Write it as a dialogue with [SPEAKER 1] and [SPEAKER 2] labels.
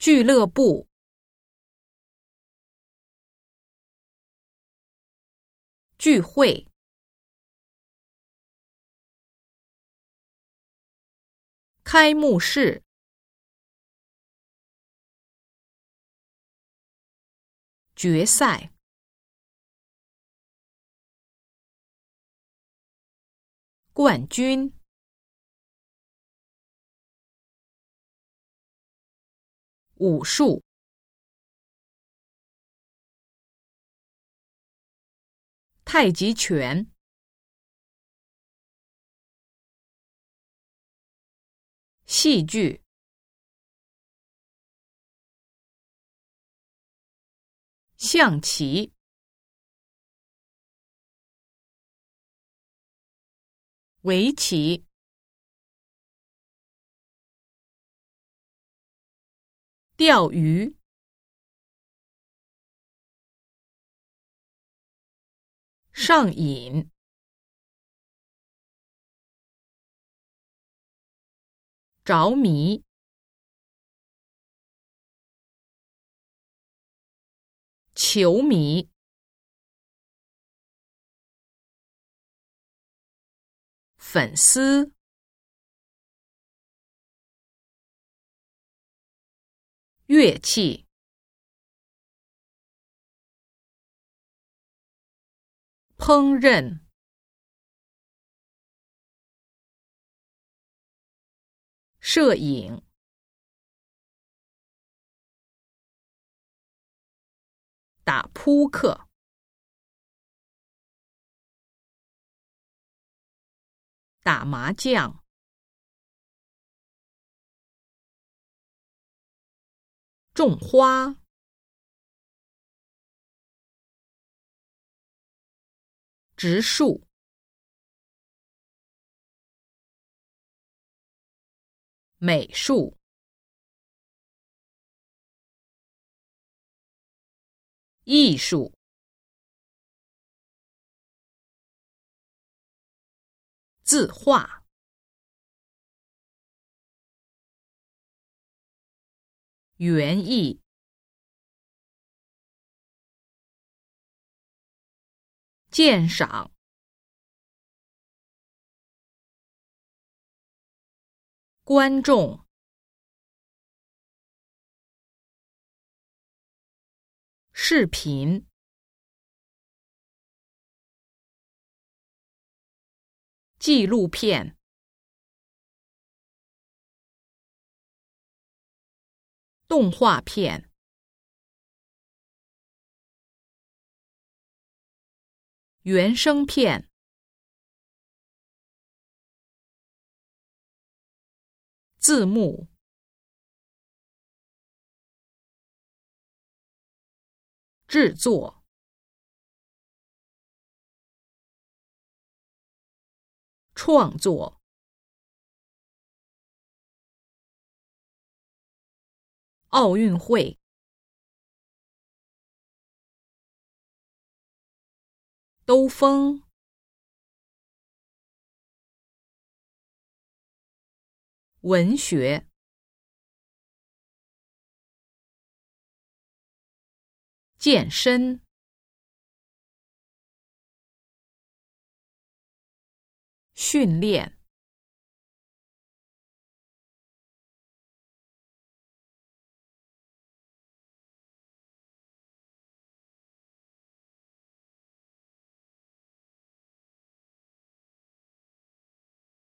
[SPEAKER 1] 俱乐部、聚会、开幕式、决赛、冠军。武术、太极拳、戏剧、象棋、围棋。钓鱼、上瘾、着迷、球迷、粉丝。乐器、烹饪、摄影、打扑克、打麻将。种花、植树、美术、艺术、字画。园艺、鉴赏、观众、视频、纪录片。动画片、原声片、字幕、制作、创作。奥运会，兜风，文学，健身，训练。